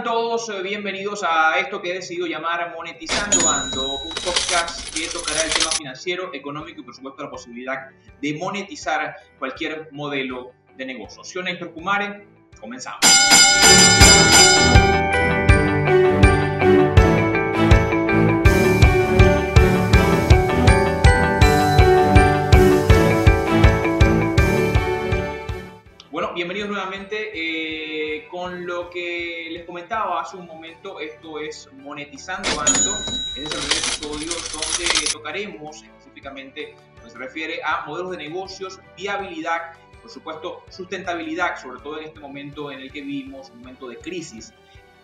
están todos? Eh, bienvenidos a esto que he decidido llamar Monetizando Ando, un podcast que tocará el tema financiero, económico y por supuesto la posibilidad de monetizar cualquier modelo de negocio. Soy Héctor Kumare, comenzamos. Bueno, bienvenidos nuevamente. Eh, con lo que les comentaba hace un momento, esto es Monetizando Ando. Este es el primer episodio donde tocaremos específicamente lo que se refiere a modelos de negocios, viabilidad, por supuesto, sustentabilidad, sobre todo en este momento en el que vivimos, un momento de crisis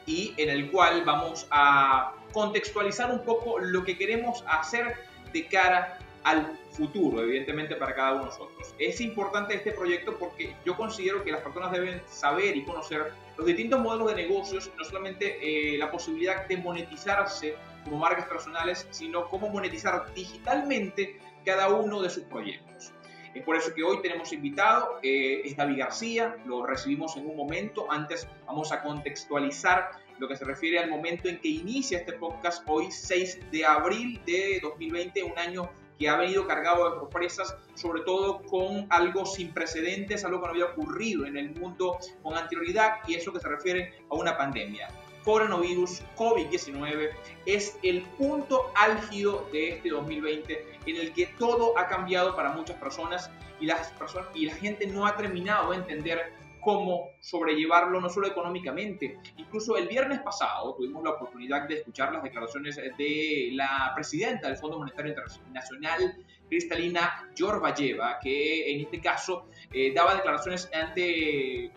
y en el cual vamos a contextualizar un poco lo que queremos hacer de cara al futuro, evidentemente, para cada uno de nosotros. Es importante este proyecto porque yo considero que las personas deben saber y conocer los distintos modelos de negocios, no solamente eh, la posibilidad de monetizarse como marcas personales, sino cómo monetizar digitalmente cada uno de sus proyectos. Es por eso que hoy tenemos invitado, eh, es David García, lo recibimos en un momento, antes vamos a contextualizar lo que se refiere al momento en que inicia este podcast, hoy 6 de abril de 2020, un año que ha venido cargado de sorpresas, sobre todo con algo sin precedentes, algo que no había ocurrido en el mundo con anterioridad, y eso que se refiere a una pandemia. Coronavirus COVID-19 es el punto álgido de este 2020 en el que todo ha cambiado para muchas personas y, las personas, y la gente no ha terminado de entender cómo sobrellevarlo no solo económicamente. Incluso el viernes pasado tuvimos la oportunidad de escuchar las declaraciones de la presidenta del Fondo Monetario Internacional, Cristalina Yorbayeva, que en este caso eh, daba declaraciones ante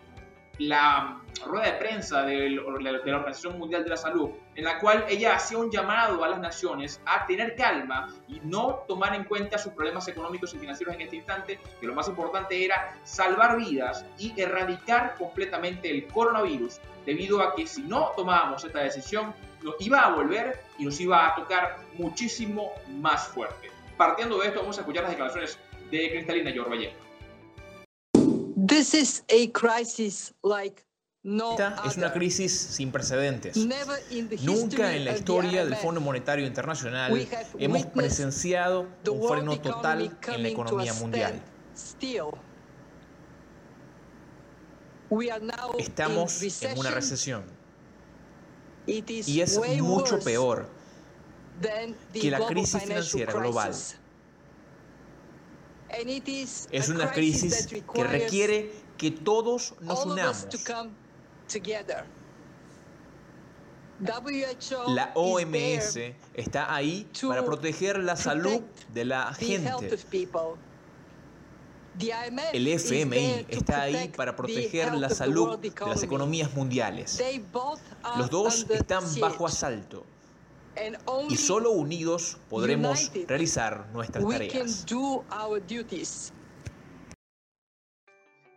la rueda de prensa de la Organización Mundial de la Salud, en la cual ella hacía un llamado a las naciones a tener calma y no tomar en cuenta sus problemas económicos y financieros en este instante, que lo más importante era salvar vidas y erradicar completamente el coronavirus, debido a que si no tomábamos esta decisión, nos iba a volver y nos iba a tocar muchísimo más fuerte. Partiendo de esto, vamos a escuchar las declaraciones de Cristalina Yorbayeva. This is a crisis like esta es una crisis sin precedentes. Nunca en la historia del Fondo Monetario Internacional hemos presenciado un freno total en la economía mundial. Estamos en una recesión. Y es mucho peor que la crisis financiera global. Es una crisis que requiere que todos nos unamos la OMS está ahí para proteger la salud de la gente. El FMI está ahí para proteger la salud de las economías mundiales. Los dos están bajo asalto. Y solo unidos podremos realizar nuestras tareas.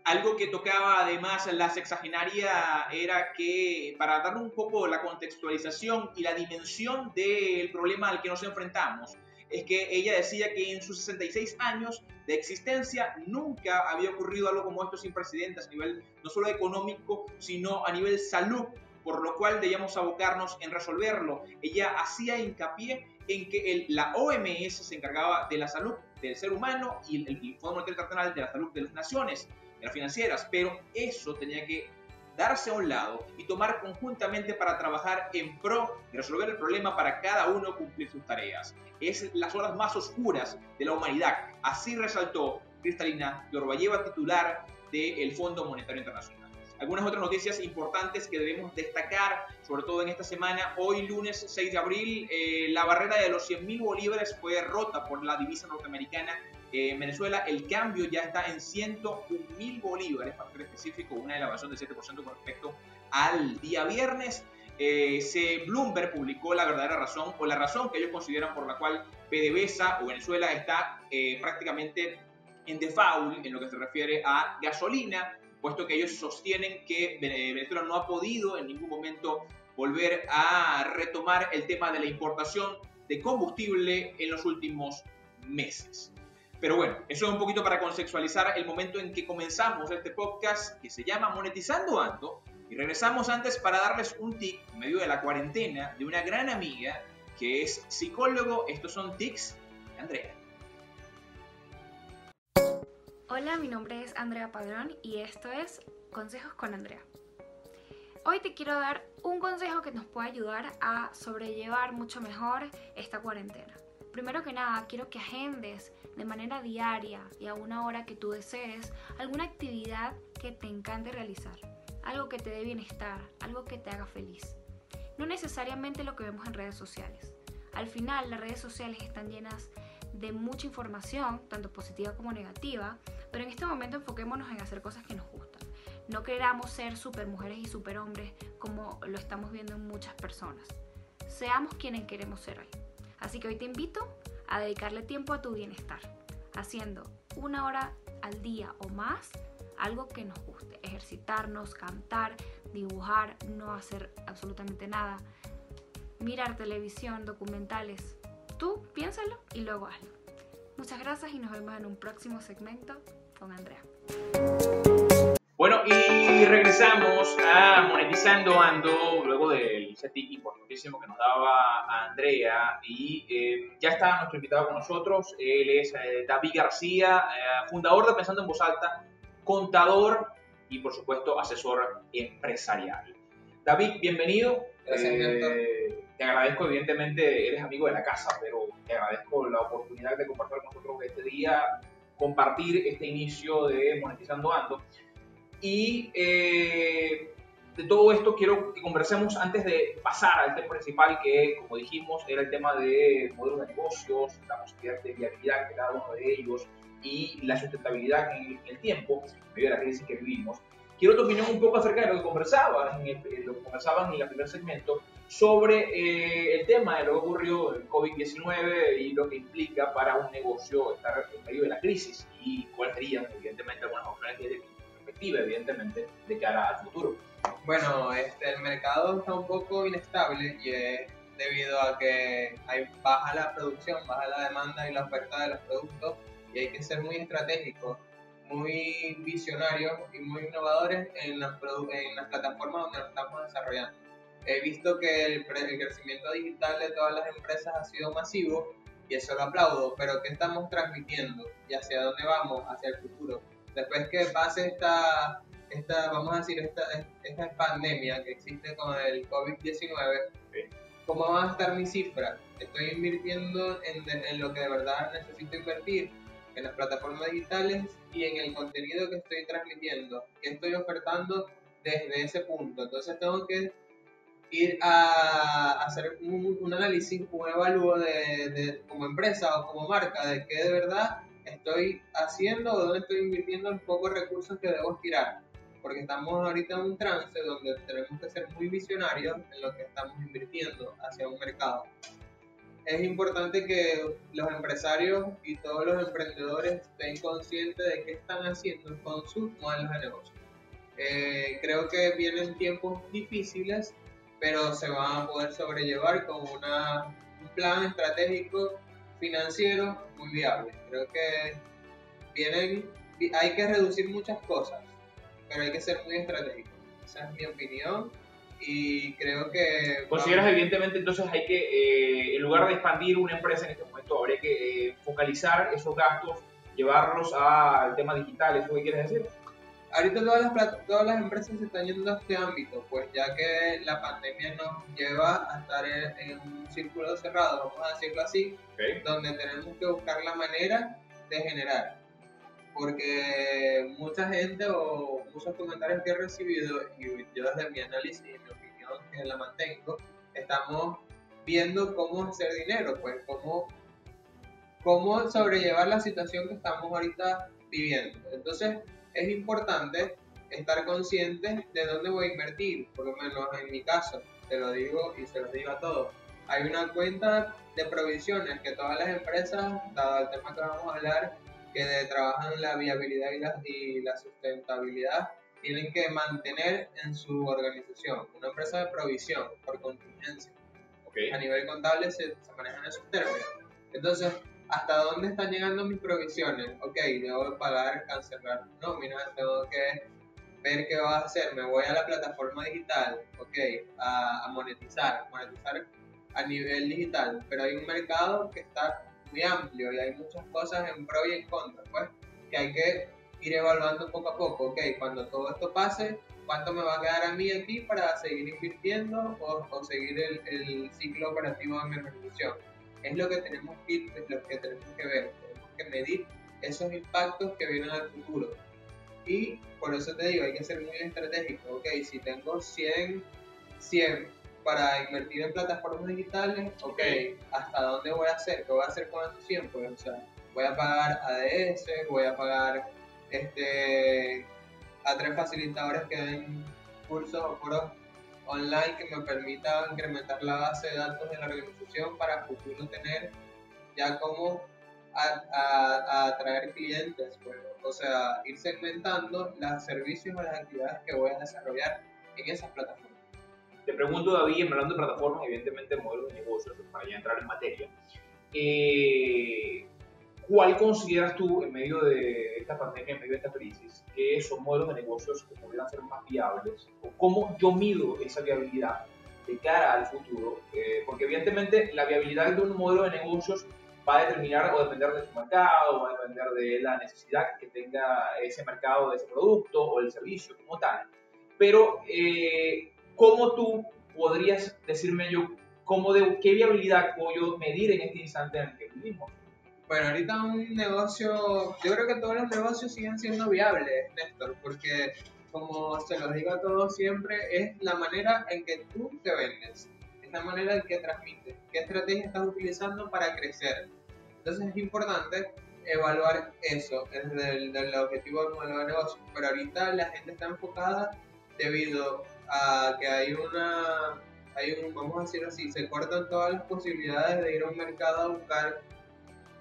Algo que tocaba además la sexagenaria era que, para dar un poco la contextualización y la dimensión del problema al que nos enfrentamos, es que ella decía que en sus 66 años de existencia nunca había ocurrido algo como esto sin precedentes a nivel no solo económico, sino a nivel salud, por lo cual debíamos abocarnos en resolverlo. Ella hacía hincapié en que la OMS se encargaba de la salud del ser humano y el, el Fondo Monetario Internacional de la salud de las naciones financieras, pero eso tenía que darse a un lado y tomar conjuntamente para trabajar en pro de resolver el problema para cada uno cumplir sus tareas. Es las horas más oscuras de la humanidad. Así resaltó Cristalina Yorbayeva, titular del Fondo Monetario Internacional. Algunas otras noticias importantes que debemos destacar, sobre todo en esta semana, hoy lunes 6 de abril, eh, la barrera de los 100.000 bolívares fue rota por la divisa norteamericana en Venezuela. El cambio ya está en 101 mil bolívares, para ser específico, una elevación del 7% con respecto al día viernes. Eh, se Bloomberg publicó la verdadera razón o la razón que ellos consideran por la cual PDVSA o Venezuela está eh, prácticamente en default en lo que se refiere a gasolina, puesto que ellos sostienen que Venezuela no ha podido en ningún momento volver a retomar el tema de la importación de combustible en los últimos meses. Pero bueno, eso es un poquito para conceptualizar el momento en que comenzamos este podcast que se llama Monetizando Ando, Y regresamos antes para darles un tip en medio de la cuarentena de una gran amiga que es psicólogo. Estos son tics de Andrea. Hola, mi nombre es Andrea Padrón y esto es Consejos con Andrea. Hoy te quiero dar un consejo que nos puede ayudar a sobrellevar mucho mejor esta cuarentena. Primero que nada, quiero que agendes de manera diaria y a una hora que tú desees alguna actividad que te encante realizar, algo que te dé bienestar, algo que te haga feliz. No necesariamente lo que vemos en redes sociales. Al final, las redes sociales están llenas de mucha información, tanto positiva como negativa, pero en este momento enfoquémonos en hacer cosas que nos gustan. No queramos ser super mujeres y super hombres como lo estamos viendo en muchas personas. Seamos quienes queremos ser hoy. Así que hoy te invito a dedicarle tiempo a tu bienestar, haciendo una hora al día o más algo que nos guste. Ejercitarnos, cantar, dibujar, no hacer absolutamente nada. Mirar televisión, documentales. Tú piénsalo y luego hazlo. Muchas gracias y nos vemos en un próximo segmento con Andrea. Bueno, y regresamos a Monetizando Ando, luego del setting importantísimo que nos daba Andrea. Y eh, ya está nuestro invitado con nosotros. Él es eh, David García, eh, fundador de Pensando en Voz Alta, contador y, por supuesto, asesor empresarial. David, bienvenido. Gracias, te agradezco, evidentemente, eres amigo de la casa, pero te agradezco la oportunidad de compartir con nosotros este día, compartir este inicio de Monetizando Ando. Y eh, de todo esto quiero que conversemos antes de pasar al tema principal, que como dijimos era el tema de modelos de negocios, la posibilidad de viabilidad de cada uno de ellos y la sustentabilidad en el tiempo, en medio de la crisis que vivimos. Quiero tu opinión un poco acerca de lo que conversabas, en el, lo que conversaban en el primer segmento, sobre eh, el tema de lo que ocurrió el COVID-19 y lo que implica para un negocio estar en medio de la crisis y cuáles serían, evidentemente, algunas opciones de evidentemente, de cara al futuro. Bueno, este, el mercado está un poco inestable y es debido a que hay baja la producción, baja la demanda y la oferta de los productos y hay que ser muy estratégicos, muy visionarios y muy innovadores en las, en las plataformas donde nos estamos desarrollando. He visto que el, el crecimiento digital de todas las empresas ha sido masivo y eso lo aplaudo, pero ¿qué estamos transmitiendo y hacia dónde vamos, hacia el futuro? después que pase esta, esta vamos a decir, esta, esta pandemia que existe con el COVID-19, ¿cómo va a estar mi cifra? Estoy invirtiendo en, en, lo que de verdad necesito invertir, en las plataformas digitales y en el contenido que estoy transmitiendo, que estoy ofertando desde ese punto. Entonces tengo que ir a hacer un, un análisis, un evalúo de, de, como empresa o como marca de que de verdad estoy haciendo o dónde estoy invirtiendo los pocos recursos que debo tirar. Porque estamos ahorita en un trance donde tenemos que ser muy visionarios en lo que estamos invirtiendo hacia un mercado. Es importante que los empresarios y todos los emprendedores estén conscientes de qué están haciendo con sus modelos de negocio. Eh, creo que vienen tiempos difíciles, pero se van a poder sobrellevar con una, un plan estratégico financiero muy viable. Creo que vienen, hay que reducir muchas cosas, pero hay que ser muy estratégico. Esa es mi opinión y creo que... ¿Consideras evidentemente entonces hay que, eh, en lugar de expandir una empresa en este momento, habría que eh, focalizar esos gastos, llevarlos al tema digital, ¿eso qué quieres decir? Ahorita todas las, todas las empresas se están yendo a este ámbito, pues ya que la pandemia nos lleva a estar en, un círculo cerrado, vamos a decirlo así, donde tenemos que buscar la manera de generar. Porque mucha gente o muchos comentarios que he recibido, y yo desde mi análisis y mi opinión que la mantengo, estamos viendo cómo hacer dinero, pues cómo, cómo sobrellevar la situación que estamos ahorita viviendo. Entonces, es importante estar consciente de dónde voy a invertir, por lo menos en mi caso, te lo digo y se lo digo a todos. Hay una cuenta de provisiones que todas las empresas, dado el tema que vamos a hablar, que trabajan la viabilidad y la, y la sustentabilidad, tienen que mantener en su organización. Una empresa de provisión por contingencia. A nivel contable se, se manejan esos términos. Entonces, hasta dónde están llegando mis provisiones. Ok, debo pagar, cancelar nóminas, tengo que ver qué vas a hacer. Me voy a la plataforma digital, ok, a, monetizar, monetizar a nivel digital, pero hay un mercado que está muy amplio y hay muchas cosas en pro y en contra, pues, que hay que ir evaluando poco a poco, ok, cuando todo esto pase, ¿cuánto me va a quedar a mí aquí para seguir invirtiendo o, seguir el, el, ciclo operativo de mi organización? Es lo que tenemos que, lo que tenemos que ver, tenemos que medir esos impactos que vienen al futuro. Y por eso te digo, hay que ser muy estratégico, ok, si tengo 100, 100 para invertir en plataformas digitales, ok, ¿hasta dónde voy a hacer? ¿Qué voy a hacer con esos 100? Pues, o sea, voy a pagar ADS, voy a pagar este, a tres facilitadores que den cursos o foros online que me permitan incrementar la base de datos de la organización para futuro tener ya como atraer clientes, pues, o sea, ir segmentando los servicios o las actividades que voy a desarrollar en esas plataformas. Te pregunto, David, hablando de plataformas, evidentemente modelos de negocios, para ya entrar en materia, eh, ¿cuál consideras tú en medio de esta pandemia, en medio de esta crisis, que son modelos de negocios que podrían ser más viables? ¿O cómo yo mido esa viabilidad de cara al futuro? Eh, porque evidentemente la viabilidad de un modelo de negocios va a determinar o depender de su mercado, va a depender de la necesidad que tenga ese mercado de ese producto o el servicio como tal. Pero eh, ¿Cómo tú podrías decirme yo cómo de, qué viabilidad puedo yo medir en este instante en el que vivimos? Bueno, ahorita un negocio, yo creo que todos los negocios siguen siendo viables, Néstor, porque como se los digo a todos siempre, es la manera en que tú te vendes, es la manera en que transmites, qué estrategia estás utilizando para crecer. Entonces es importante evaluar eso, desde el, el objetivo del modelo de negocio. Pero ahorita la gente está enfocada debido a que hay una, hay un, vamos a decir así, se cortan todas las posibilidades de ir a un mercado a buscar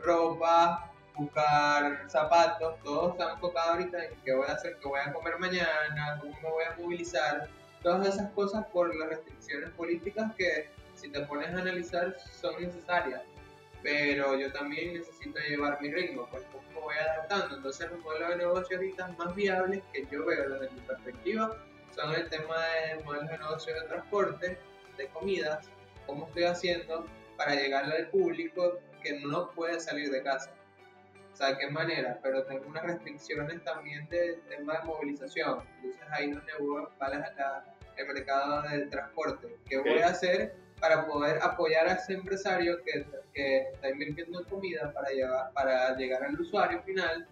ropa, buscar zapatos, todo está enfocado ahorita en qué voy a hacer, qué voy a comer mañana, cómo me voy a movilizar, todas esas cosas por las restricciones políticas que si te pones a analizar son necesarias, pero yo también necesito llevar mi ritmo, pues cómo me voy adaptando, entonces los modelos de negocio ahorita más viables que yo veo desde mi perspectiva son el tema de modelos de negocio de transporte, de comidas, cómo estoy haciendo para llegarle al público que no puede salir de casa. O sea, qué manera, pero tengo unas restricciones también de tema de movilización. Entonces ahí donde va la, el mercado del transporte. ¿Qué voy a hacer para poder apoyar a ese empresario que, que está invirtiendo en comida para, llevar, para llegar al usuario final?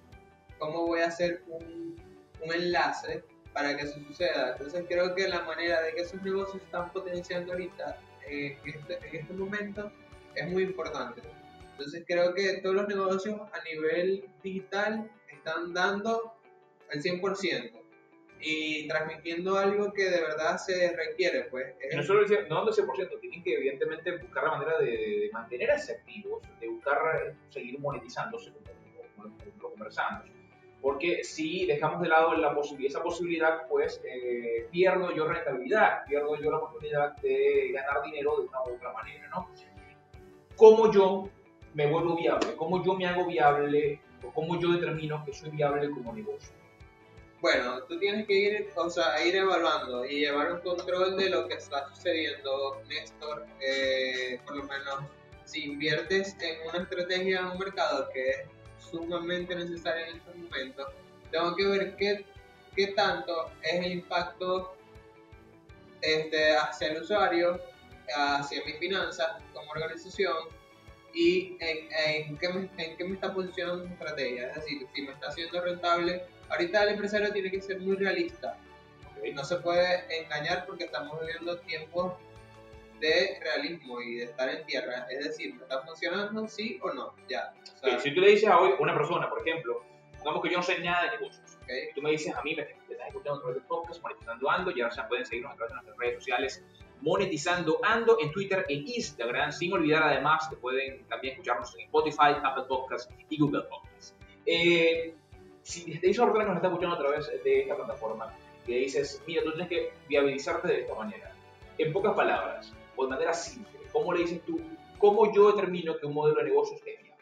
¿Cómo voy a hacer un, un enlace para que eso suceda. Entonces creo que la manera de que esos negocios están potenciando ahorita eh, en, este, en este momento es muy importante. Entonces creo que todos los negocios a nivel digital están dando el 100% y transmitiendo algo que de verdad se requiere. Pues, No solo el, no el 100%, tienen que evidentemente buscar la manera de, mantenerse activos, de buscar seguir monetizándose como, como, como lo conversamos porque si dejamos de lado la esa posibilidad, pues eh, pierdo yo rentabilidad, pierdo yo la oportunidad de ganar dinero de una u otra manera, ¿no? ¿Cómo yo me vuelvo viable? ¿Cómo yo me hago viable? ¿O cómo yo determino que soy viable como negocio? Bueno, tú tienes que ir, o sea, ir evaluando y llevar un control de lo que está sucediendo, Néstor. Eh, por lo menos, si inviertes en una estrategia en un mercado que es sumamente necesaria en este momento, tengo que ver qué, qué tanto es el impacto este, hacia el usuario, hacia mi finanzas como organización y en, en, qué me, en qué me está posicionando mi estrategia. Es decir, si me está haciendo rentable, ahorita el empresario tiene que ser muy realista. No se puede engañar porque estamos viviendo tiempos de realismo y de estar en tierra. Es decir, ¿está funcionando? Sí o no. Ya. si tú le dices a hoy una persona, por ejemplo, digamos que yo no sé nada de negocios, okay. tú me dices a mí, me, estás escuchando a través del podcast, Monetizando Ando, y ahora ya pueden seguirnos a través de nuestras redes sociales, Monetizando Ando en Twitter e Instagram, sin olvidar además que pueden también escucharnos en Spotify, Apple Podcasts y Google Podcasts. Eh, si te dice persona que nos está escuchando a través de esta plataforma, que dices, mira, tú tienes que viabilizarte de esta manera. En pocas palabras, de manera simple? ¿Cómo le dices tú? ¿Cómo yo determino que un modelo de negocio es viable?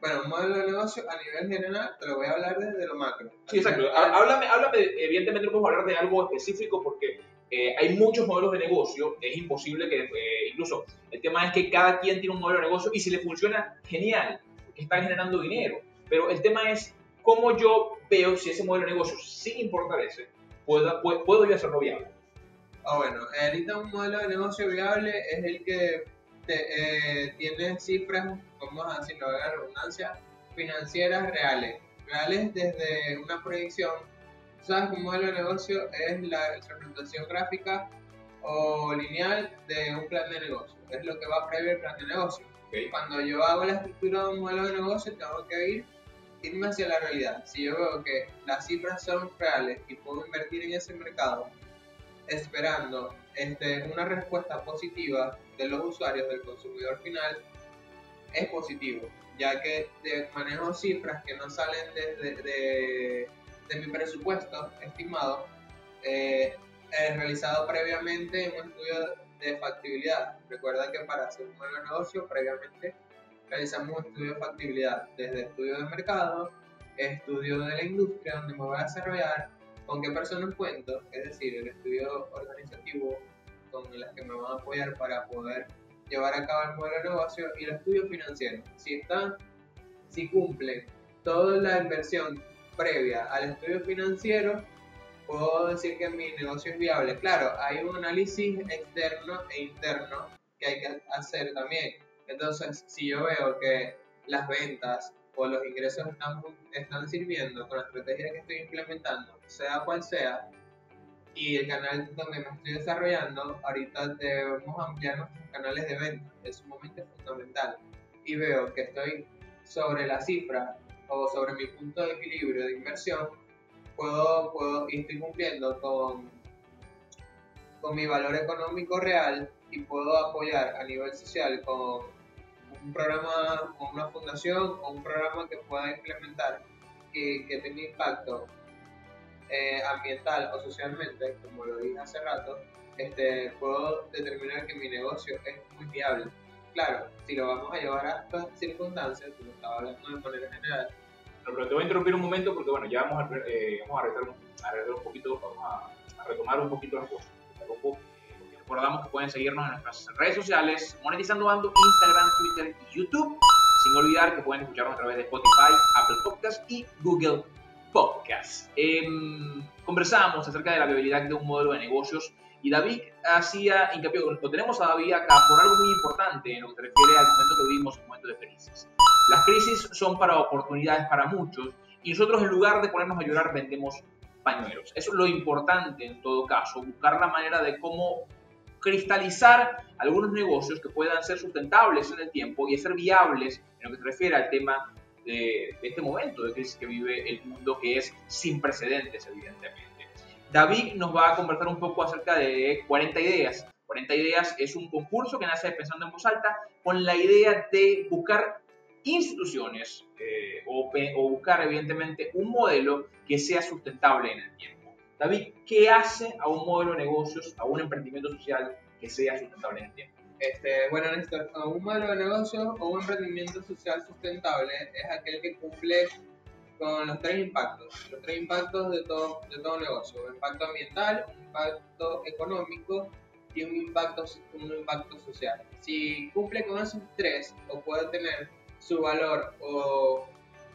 Bueno, un modelo de negocio a nivel general te lo voy a hablar desde lo macro. Sí, exacto. Háblame, háblame, evidentemente no podemos hablar de algo específico porque eh, hay muchos modelos de negocio, es imposible que, eh, incluso el tema es que cada quien tiene un modelo de negocio y si le funciona, genial, porque están generando dinero. Pero el tema es cómo yo veo si ese modelo de negocio, sin importar ese, puedo, puedo yo hacerlo viable. Ah, bueno, ahorita un modelo de negocio viable es el que eh, tiene cifras, vamos a decirlo, de redundancia, financieras reales. Reales desde una proyección. ¿Sabes un modelo de negocio es la representación gráfica o lineal de un plan de negocio? Es lo que va previo al plan de negocio. Cuando yo hago la estructura de un modelo de negocio, tengo que ir irme hacia la realidad. Si yo veo que las cifras son reales y puedo invertir en ese mercado esperando este, una respuesta positiva de los usuarios, del consumidor final, es positivo, ya que manejo cifras que no salen de, de, mi presupuesto estimado, eh, realizado previamente en un estudio de factibilidad. Recuerda que para hacer un nuevo negocio, previamente realizamos un estudio de factibilidad, desde estudio de mercado, estudio de la industria donde me voy a desarrollar, con qué personas cuento, es decir, el estudio organizativo con las que me van a apoyar para poder llevar a cabo el modelo de negocio y el estudio financiero. Si están, si cumplen toda la inversión previa al estudio financiero, puedo decir que mi negocio es viable. Claro, hay un análisis externo e interno que hay que hacer también. Entonces, si yo veo que las ventas o los ingresos están, están sirviendo con la estrategia que estoy implementando, sea cual sea, y el canal donde me estoy desarrollando, ahorita debemos ampliar nuestros canales de venta, es sumamente fundamental. Y veo que estoy sobre la cifra o sobre mi punto de equilibrio de inversión, puedo, puedo estoy cumpliendo con, con mi valor económico real y puedo apoyar a nivel social con un programa, con una fundación o un programa que pueda implementar que, que tenga impacto eh, ambiental o socialmente, como lo dije hace rato, este, puedo determinar que mi negocio es muy viable. Claro, si lo vamos a llevar a estas circunstancias, como estaba hablando de manera general. pero te voy a interrumpir un momento porque, bueno, ya vamos a, eh, retar, un, poquito, vamos a, retomar un poquito las cosas. Recordamos que pueden seguirnos en nuestras redes sociales, Monetizando Ando, Instagram, Twitter y YouTube. Sin olvidar que pueden escucharnos a través de Spotify, Apple Podcasts y Google Podcasts. Em, conversábamos acerca de la viabilidad de un modelo de negocios y David hacía hincapié, lo tenemos a David acá por algo muy importante en lo que se refiere al momento que vivimos, un momento de crisis. Las crisis son para oportunidades para muchos y nosotros en lugar de ponernos a llorar vendemos pañuelos. Eso es lo importante en todo caso, buscar la manera de cómo cristalizar algunos negocios que puedan ser sustentables en el tiempo y ser viables en lo que se refiere al tema de, este momento de crisis que vive el mundo, que es sin precedentes, evidentemente. David nos va a conversar un poco acerca de 40 ideas. 40 ideas es un concurso que nace pensando en voz alta con la idea de buscar instituciones eh, o, buscar evidentemente un modelo que sea sustentable en el tiempo. David, ¿qué hace a un modelo de negocios, a un emprendimiento social que sea sustentable en el tiempo? Este, bueno, Néstor, un modelo de negocio o un emprendimiento social sustentable es aquel que cumple con los tres impactos, los tres impactos de todo, de todo negocio, un impacto ambiental, un impacto económico y un impacto, un impacto social. Si cumple con esos tres o puede tener su valor o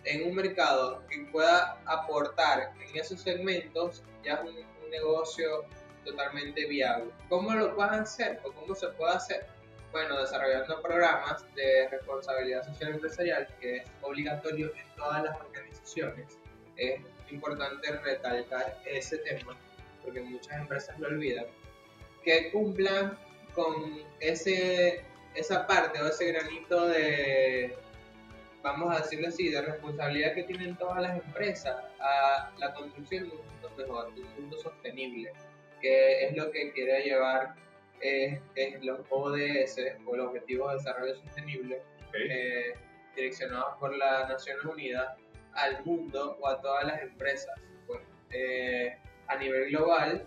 en un mercado que pueda aportar en esos segmentos, ya es un, negocio totalmente viable. ¿Cómo lo pueden hacer o cómo se puede hacer? Bueno, desarrollando programas de responsabilidad social empresarial, que es obligatorio en todas las organizaciones. Es importante recalcar ese tema, porque muchas empresas lo olvidan, que cumplan con ese, esa parte o ese granito de vamos a decirlo así, de responsabilidad que tienen todas las empresas a la construcción de un mundo mejor, de un mundo sostenible, que es lo que quiere llevar eh, los ODS o los Objetivos de Desarrollo Sostenible eh, direccionados por las Naciones Unidas al mundo o a todas las empresas. Eh, a nivel global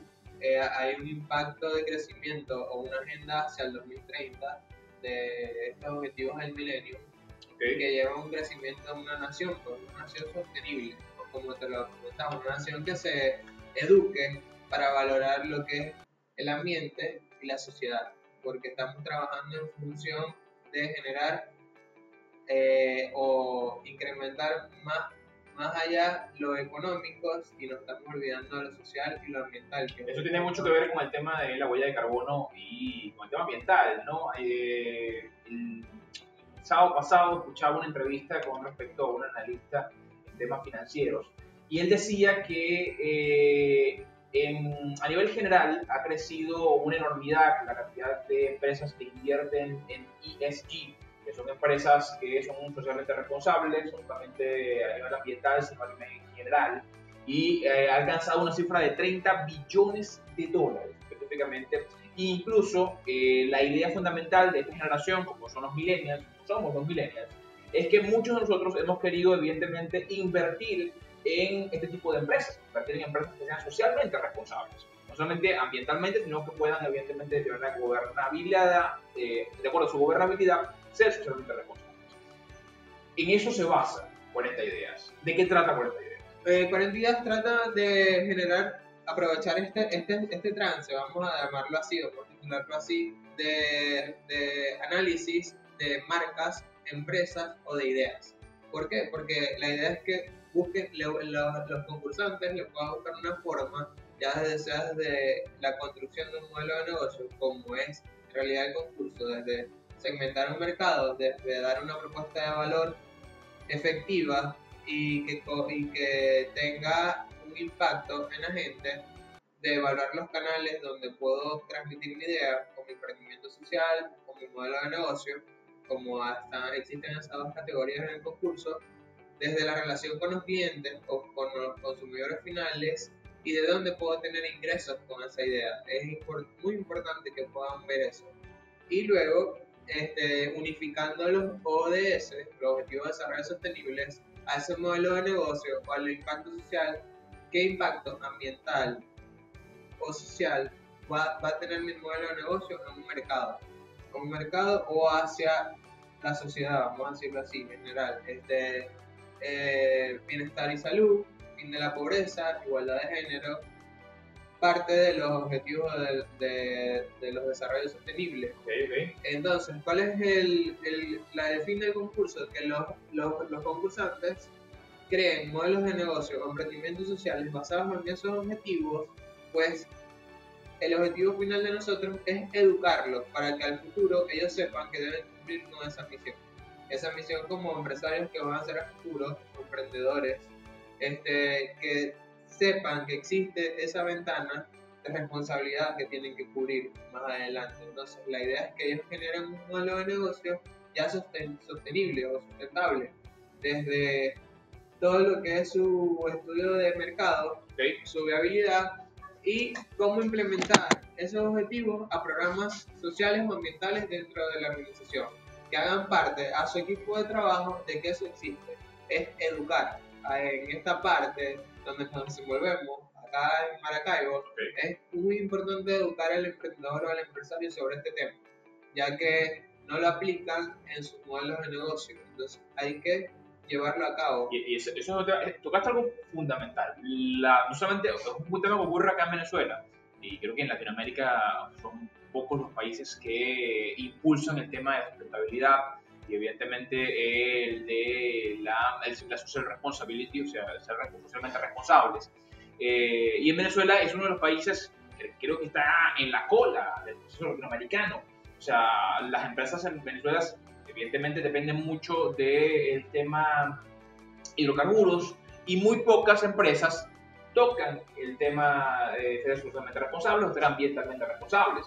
hay un impacto de crecimiento o una agenda hacia el 2030 de estos objetivos del milenio que lleva un crecimiento de una nación, pues, una nación sostenible, como te lo comentamos, una nación que se eduque para valorar lo que es el ambiente y la sociedad, porque estamos trabajando en función de generar eh, o incrementar más más allá lo económico y nos estamos olvidando de lo social y lo ambiental. Eso tiene mucho que ver con el tema de la huella de carbono y con el tema ambiental, ¿no? Eh, el sábado pasado escuchaba una entrevista con respecto a un analista en temas financieros y él decía que eh, a nivel general ha crecido una enormidad la cantidad de empresas que invierten en ESG, que son empresas que son socialmente responsables, no solamente a nivel ambiental, sino a nivel general, y eh, ha alcanzado una cifra de 30 billones de dólares específicamente. incluso eh, la idea fundamental de esta generación, como son los millennials, somos los millennials, es que muchos de nosotros hemos querido evidentemente invertir en este tipo de empresas, invertir en empresas que sean socialmente responsables no solamente ambientalmente, sino que puedan evidentemente tener una gobernabilidad, eh, de acuerdo a su gobernabilidad, ser socialmente responsables. En eso se basa 40 ideas. ¿De qué trata 40 ideas? Eh, 40 ideas trata de generar, aprovechar este, este, este trance, vamos a llamarlo así, o por titularlo así, de, de análisis de marcas, empresas o de ideas. ¿Por qué? Porque la idea es que busquen, los, los concursantes le puedan buscar una forma ya desde, desde la construcción de un modelo de negocio, como es en realidad el concurso, desde segmentar un mercado, desde dar una propuesta de valor efectiva y que, y que tenga un impacto en la gente, de evaluar los canales donde puedo transmitir mi idea, con mi emprendimiento social, con mi modelo de negocio, como hasta existen esas dos categorías en el concurso, desde la relación con los clientes o con los consumidores finales y de dónde puedo tener ingresos con esa idea. Es muy importante que puedan ver eso. Y luego, este, unificando los ODS, los Objetivos de Desarrollo Sostenibles, a ese modelo de negocio o al impacto social, qué impacto ambiental o social va, va a tener mi modelo de negocio en un mercado. En un mercado o hacia la sociedad, vamos a decirlo así, en general. Este, eh, bienestar y salud, de la pobreza, igualdad de género, parte de los objetivos de, de, los desarrollos sostenibles. Entonces, ¿cuál es el, el, la fin del concurso? Que los, los, los, concursantes creen modelos de negocio o emprendimientos sociales basados en esos objetivos, pues el objetivo final de nosotros es educarlos para que al futuro ellos sepan que deben cumplir con esa misión. Esa misión como empresarios que van a ser a futuro, emprendedores, este, que sepan que existe esa ventana de responsabilidad que tienen que cubrir más adelante. Entonces, la idea es que ellos generen un modelo de negocio ya sostenible o sustentable, desde todo lo que es su estudio de mercado, su viabilidad y cómo implementar esos objetivos a programas sociales o ambientales dentro de la organización, que hagan parte a su equipo de trabajo de que eso existe. Es educar, en esta parte donde nos desenvolvemos, acá en Maracaibo, es muy importante educar al emprendedor o al empresario sobre este tema, ya que no lo aplican en sus modelos de negocio. Entonces hay que llevarlo a cabo. Y, eso, eh, tocaste algo fundamental. La, no solamente es un tema que ocurre acá en Venezuela, y creo que en Latinoamérica son pocos los países que impulsan el tema de sustentabilidad y evidentemente el de la, la social responsibility, o sea, ser socialmente responsables. Eh, y en Venezuela es uno de los países que creo que está en la cola del proceso latinoamericano. O sea, las empresas en Venezuela evidentemente dependen mucho del tema hidrocarburos y muy pocas empresas tocan el tema de ser socialmente responsables o ser ambientalmente responsables.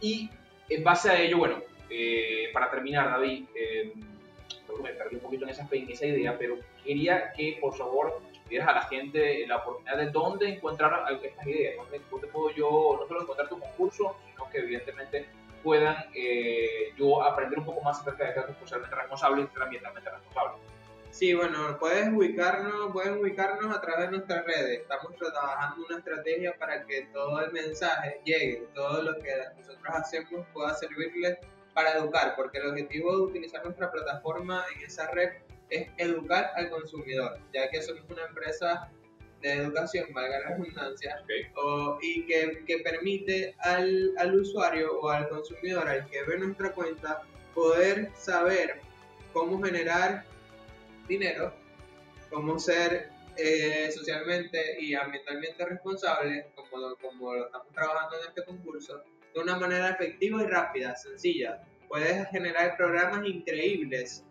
Y en base a ello, bueno, eh, para terminar, David, eh, me perdí un poquito en esa, en esa idea, pero quería que por favor dieras a la gente la oportunidad de dónde encontrar estas ideas, dónde, puedo yo no solo encontrar tu concurso, sino que evidentemente puedan eh, yo aprender un poco más acerca de ser socialmente responsable y ambientalmente responsable. Sí, bueno, puedes ubicarnos, pueden ubicarnos a través de nuestras redes. Estamos trabajando una estrategia para que todo el mensaje llegue, todo lo que nosotros hacemos pueda servirles para educar, porque el objetivo de utilizar nuestra plataforma en esa red es educar al consumidor, ya que somos una empresa de educación, valga la redundancia, y que, que permite al, al, usuario o al consumidor, al que ve nuestra cuenta, poder saber cómo generar dinero, cómo ser eh, socialmente y ambientalmente responsable, como, como lo estamos trabajando en este concurso, de una manera efectiva y rápida, sencilla. Puedes generar programas increíbles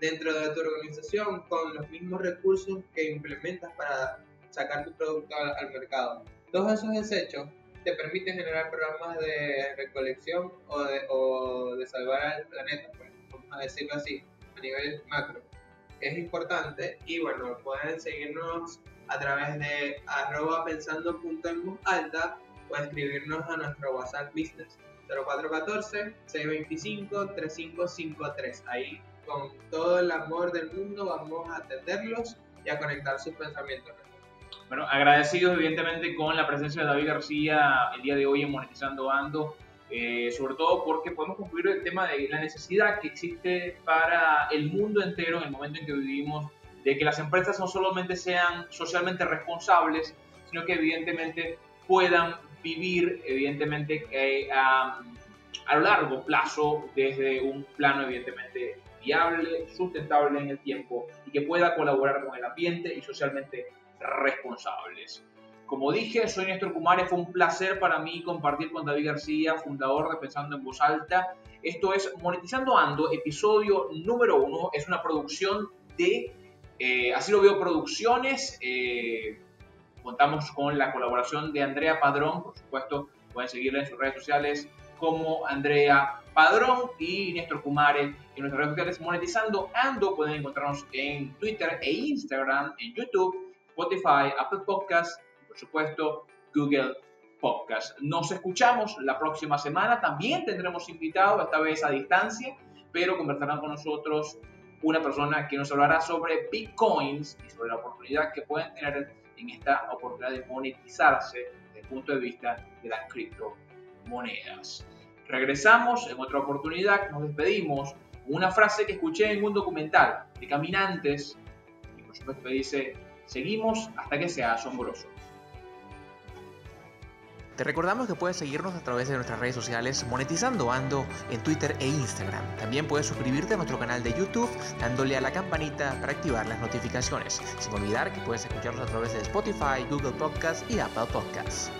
dentro de tu organización con los mismos recursos que implementas para sacar tu producto al, mercado. Todos esos desechos te permiten generar programas de recolección o de, o de salvar al planeta, pues, vamos a decirlo así, a nivel macro. Es importante y bueno, pueden seguirnos a través de arroba pensando en alta o escribirnos a nuestro WhatsApp Business 0414-625-3553. Ahí con todo el amor del mundo vamos a atenderlos y a conectar sus pensamientos. Bueno, agradecidos evidentemente con la presencia de David García el día de hoy en Monetizando Ando, eh, sobre todo porque podemos concluir el tema de la necesidad que existe para el mundo entero en el momento en que vivimos de que las empresas no solamente sean socialmente responsables, sino que evidentemente puedan vivir evidentemente eh, a, a largo plazo desde un plano evidentemente viable, sustentable en el tiempo y que pueda colaborar con el ambiente y socialmente responsables. Como dije, soy Néstor Kumare, fue un placer para mí compartir con David García, fundador de Pensando en Voz Alta. Esto es Monetizando Ando, episodio número uno. Es una producción de eh, Así lo veo Producciones. Eh, contamos con la colaboración de Andrea Padrón, por supuesto, pueden seguirla en sus redes sociales como Andrea Padrón y Néstor Kumare en nuestras redes sociales Monetizando Ando. Pueden encontrarnos en Twitter e Instagram, en YouTube Spotify, Apple Podcast y por supuesto Google Podcast. Nos escuchamos la próxima semana. También tendremos invitado, esta vez a distancia, pero conversarán con nosotros una persona que nos hablará sobre bitcoins y sobre la oportunidad que pueden tener en esta oportunidad de monetizarse desde el punto de vista de las criptomonedas. Regresamos en otra oportunidad, nos despedimos. Una frase que escuché en un documental de caminantes, y por supuesto dice, Seguimos hasta que sea asombroso. Te recordamos que puedes seguirnos a través de nuestras redes sociales Monetizando Ando en Twitter e Instagram. También puedes suscribirte a nuestro canal de YouTube dándole a la campanita para activar las notificaciones. Sin olvidar que puedes escucharnos a través de Spotify, Google Podcast y Apple Podcasts.